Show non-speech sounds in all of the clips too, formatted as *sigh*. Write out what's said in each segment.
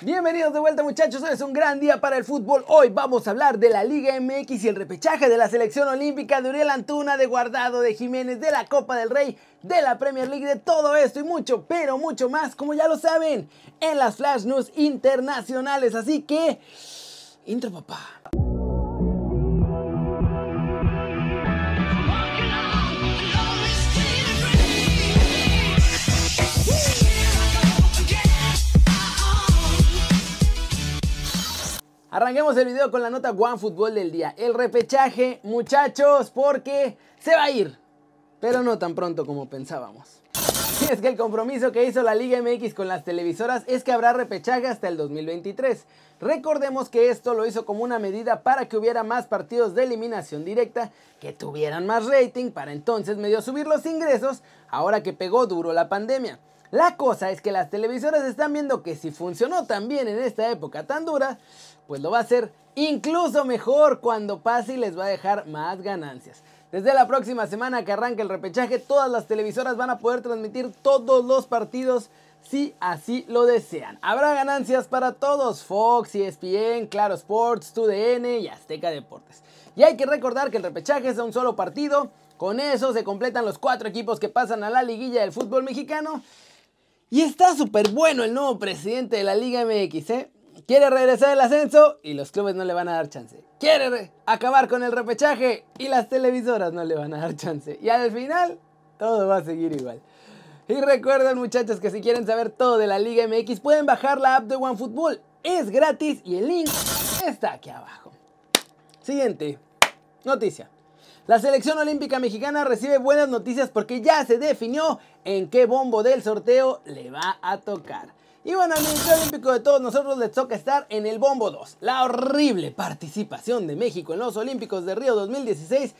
Bienvenidos de vuelta muchachos, hoy es un gran día para el fútbol. Hoy vamos a hablar de la Liga MX y el repechaje de la selección olímpica de Uriel Antuna, de Guardado, de Jiménez, de la Copa del Rey, de la Premier League, de todo esto y mucho, pero mucho más, como ya lo saben, en las Flash News internacionales. Así que, intro papá. Arranquemos el video con la nota One Fútbol del día. El repechaje, muchachos, porque se va a ir. Pero no tan pronto como pensábamos. Y *laughs* es que el compromiso que hizo la Liga MX con las televisoras es que habrá repechaje hasta el 2023. Recordemos que esto lo hizo como una medida para que hubiera más partidos de eliminación directa, que tuvieran más rating para entonces medio subir los ingresos, ahora que pegó duro la pandemia. La cosa es que las televisoras están viendo que si funcionó tan bien en esta época tan dura, pues lo va a hacer incluso mejor cuando pase y les va a dejar más ganancias. Desde la próxima semana que arranque el repechaje, todas las televisoras van a poder transmitir todos los partidos si así lo desean. Habrá ganancias para todos, Fox, ESPN, Claro Sports, TUDN y Azteca Deportes. Y hay que recordar que el repechaje es un solo partido, con eso se completan los cuatro equipos que pasan a la liguilla del fútbol mexicano. Y está súper bueno el nuevo presidente de la Liga MX, ¿eh? Quiere regresar el ascenso y los clubes no le van a dar chance. Quiere acabar con el repechaje y las televisoras no le van a dar chance. Y al final, todo va a seguir igual. Y recuerden muchachos que si quieren saber todo de la Liga MX pueden bajar la app de OneFootball. Es gratis y el link está aquí abajo. Siguiente noticia. La selección olímpica mexicana recibe buenas noticias porque ya se definió en qué bombo del sorteo le va a tocar. Y bueno, al Ministerio Olímpico de todos nosotros les toca estar en el bombo 2. La horrible participación de México en los Olímpicos de Río 2016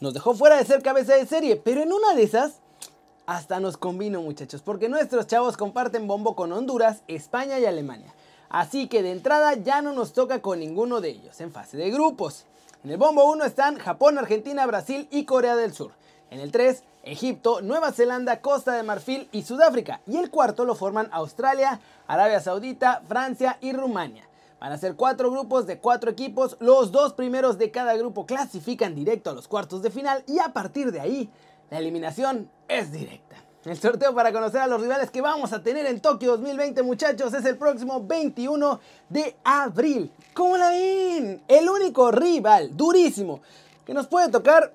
nos dejó fuera de ser cabeza de serie, pero en una de esas hasta nos convino muchachos, porque nuestros chavos comparten bombo con Honduras, España y Alemania. Así que de entrada ya no nos toca con ninguno de ellos en fase de grupos. En el bombo 1 están Japón, Argentina, Brasil y Corea del Sur. En el 3, Egipto, Nueva Zelanda, Costa de Marfil y Sudáfrica. Y el cuarto lo forman Australia, Arabia Saudita, Francia y Rumania. Van a ser cuatro grupos de cuatro equipos. Los dos primeros de cada grupo clasifican directo a los cuartos de final y a partir de ahí la eliminación es directa. El sorteo para conocer a los rivales que vamos a tener en Tokio 2020, muchachos, es el próximo 21 de abril. ¿Cómo la ven? El único rival durísimo que nos puede tocar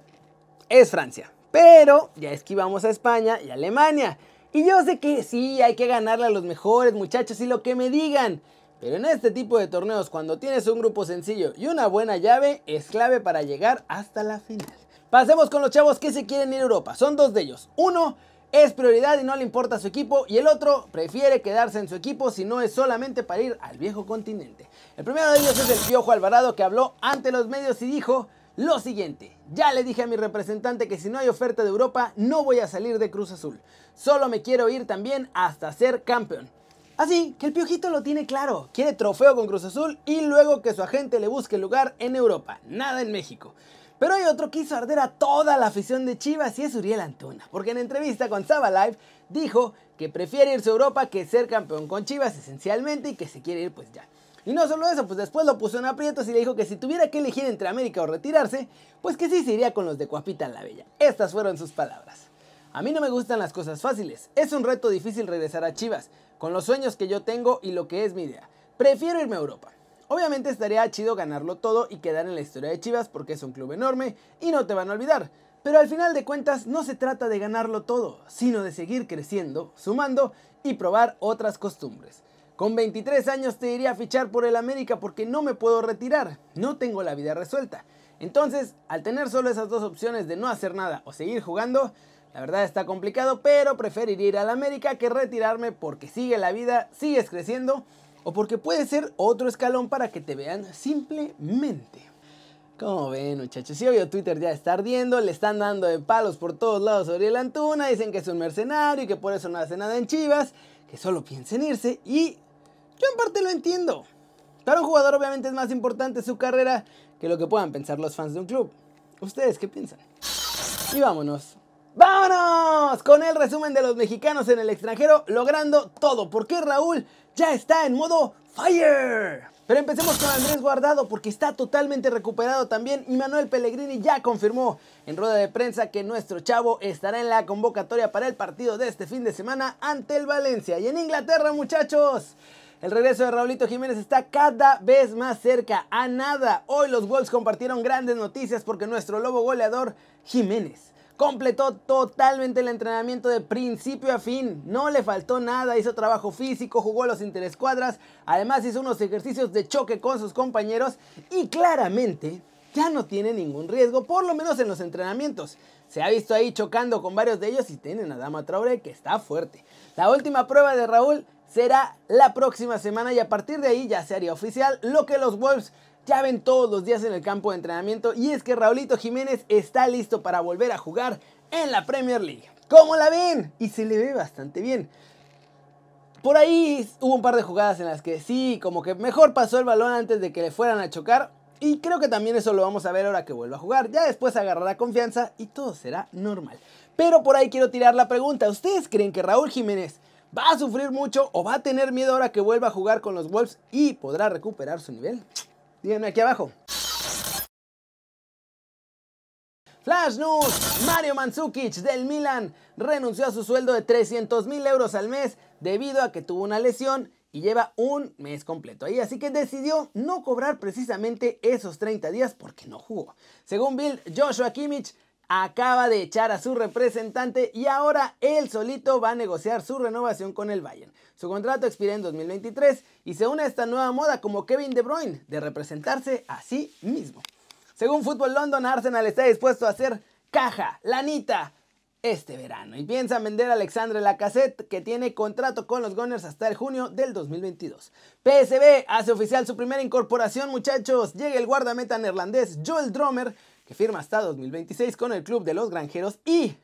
es Francia. Pero ya esquivamos a España y Alemania. Y yo sé que sí, hay que ganarle a los mejores muchachos y lo que me digan. Pero en este tipo de torneos, cuando tienes un grupo sencillo y una buena llave, es clave para llegar hasta la final. Pasemos con los chavos que se quieren ir a Europa. Son dos de ellos. Uno es prioridad y no le importa su equipo y el otro prefiere quedarse en su equipo si no es solamente para ir al viejo continente. El primero de ellos es el Piojo Alvarado que habló ante los medios y dijo lo siguiente, ya le dije a mi representante que si no hay oferta de Europa no voy a salir de Cruz Azul. Solo me quiero ir también hasta ser campeón. Así que el Piojito lo tiene claro, quiere trofeo con Cruz Azul y luego que su agente le busque lugar en Europa, nada en México. Pero hay otro que hizo arder a toda la afición de Chivas y es Uriel Antuna, porque en entrevista con Saba Live dijo que prefiere irse a Europa que ser campeón con Chivas esencialmente y que se quiere ir pues ya. Y no solo eso, pues después lo puso en aprietos y le dijo que si tuviera que elegir entre América o retirarse, pues que sí se iría con los de Cuapita la Bella. Estas fueron sus palabras. A mí no me gustan las cosas fáciles. Es un reto difícil regresar a Chivas, con los sueños que yo tengo y lo que es mi idea. Prefiero irme a Europa. Obviamente estaría chido ganarlo todo y quedar en la historia de Chivas porque es un club enorme y no te van a olvidar. Pero al final de cuentas no se trata de ganarlo todo, sino de seguir creciendo, sumando y probar otras costumbres. Con 23 años te iría a fichar por el América porque no me puedo retirar, no tengo la vida resuelta. Entonces, al tener solo esas dos opciones de no hacer nada o seguir jugando, la verdad está complicado, pero preferiría ir al América que retirarme porque sigue la vida, sigues creciendo o porque puede ser otro escalón para que te vean simplemente. Como ven muchachos, si hoy Twitter ya está ardiendo, le están dando de palos por todos lados sobre el Antuna, dicen que es un mercenario y que por eso no hace nada en Chivas, que solo piensa en irse y yo en parte lo entiendo. Para un jugador obviamente es más importante su carrera que lo que puedan pensar los fans de un club. ¿Ustedes qué piensan? Y vámonos. ¡Vámonos! Con el resumen de los mexicanos en el extranjero logrando todo. Porque Raúl ya está en modo Fire. Pero empecemos con Andrés Guardado porque está totalmente recuperado también y Manuel Pellegrini ya confirmó en rueda de prensa que nuestro chavo estará en la convocatoria para el partido de este fin de semana ante el Valencia. Y en Inglaterra muchachos, el regreso de Raulito Jiménez está cada vez más cerca a nada. Hoy los Wolves compartieron grandes noticias porque nuestro lobo goleador Jiménez completó totalmente el entrenamiento de principio a fin. No le faltó nada, hizo trabajo físico, jugó los interescuadras, además hizo unos ejercicios de choque con sus compañeros y claramente ya no tiene ningún riesgo, por lo menos en los entrenamientos. Se ha visto ahí chocando con varios de ellos y tienen a Dama Traore que está fuerte. La última prueba de Raúl será la próxima semana y a partir de ahí ya se haría oficial lo que los Wolves ya ven todos los días en el campo de entrenamiento y es que Raulito Jiménez está listo para volver a jugar en la Premier League. ¿Cómo la ven? Y se le ve bastante bien. Por ahí hubo un par de jugadas en las que sí, como que mejor pasó el balón antes de que le fueran a chocar. Y creo que también eso lo vamos a ver ahora que vuelva a jugar. Ya después agarrará confianza y todo será normal. Pero por ahí quiero tirar la pregunta. ¿Ustedes creen que Raúl Jiménez va a sufrir mucho o va a tener miedo ahora que vuelva a jugar con los Wolves y podrá recuperar su nivel? Díganme aquí abajo. Flash News, Mario Mandzukic del Milan renunció a su sueldo de 300 mil euros al mes debido a que tuvo una lesión y lleva un mes completo ahí, así que decidió no cobrar precisamente esos 30 días porque no jugó. Según Bill, Joshua Kimmich acaba de echar a su representante y ahora él solito va a negociar su renovación con el Bayern. Su contrato expira en 2023 y se une a esta nueva moda como Kevin De Bruyne de representarse a sí mismo. Según Fútbol London, Arsenal está dispuesto a hacer caja, lanita, este verano y piensan vender a Alexandre Lacazette que tiene contrato con los Gunners hasta el junio del 2022. PSB hace oficial su primera incorporación muchachos, llega el guardameta neerlandés Joel Dromer que firma hasta 2026 con el club de los granjeros y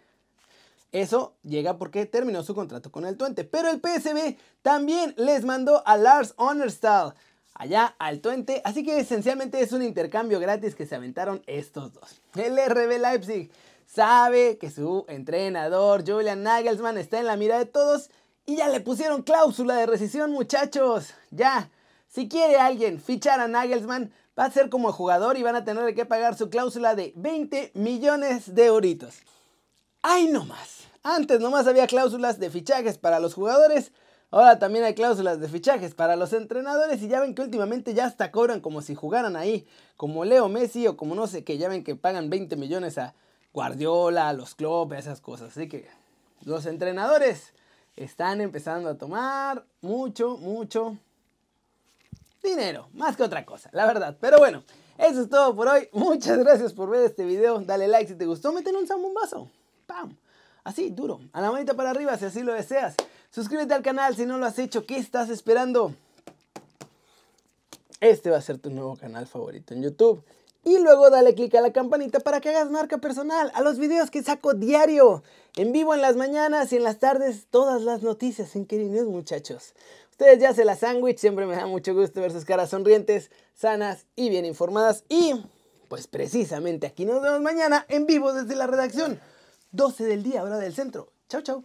eso llega porque terminó su contrato con el Twente. Pero el PSB también les mandó a Lars Onnerstal allá al Twente. Así que esencialmente es un intercambio gratis que se aventaron estos dos. El RB Leipzig sabe que su entrenador Julian Nagelsmann está en la mira de todos y ya le pusieron cláusula de rescisión muchachos. Ya, si quiere alguien fichar a Nagelsmann, va a ser como jugador y van a tener que pagar su cláusula de 20 millones de euritos. ¡Ay, no más! Antes nomás había cláusulas de fichajes para los jugadores, ahora también hay cláusulas de fichajes para los entrenadores y ya ven que últimamente ya hasta cobran como si jugaran ahí, como Leo Messi o como no sé qué, ya ven que pagan 20 millones a Guardiola, a los clubes, esas cosas. Así que los entrenadores están empezando a tomar mucho, mucho dinero, más que otra cosa, la verdad. Pero bueno, eso es todo por hoy. Muchas gracias por ver este video. Dale like si te gustó, meten un zambombazo. ¡Pam! Así, duro. A la manita para arriba si así lo deseas. Suscríbete al canal si no lo has hecho. ¿Qué estás esperando? Este va a ser tu nuevo canal favorito en YouTube. Y luego dale click a la campanita para que hagas marca personal a los videos que saco diario. En vivo en las mañanas y en las tardes todas las noticias en News, muchachos. Ustedes ya se la sándwich, siempre me da mucho gusto ver sus caras sonrientes, sanas y bien informadas. Y pues precisamente aquí nos vemos mañana en vivo desde la redacción. 12 del día, hora del centro. Chau, chau.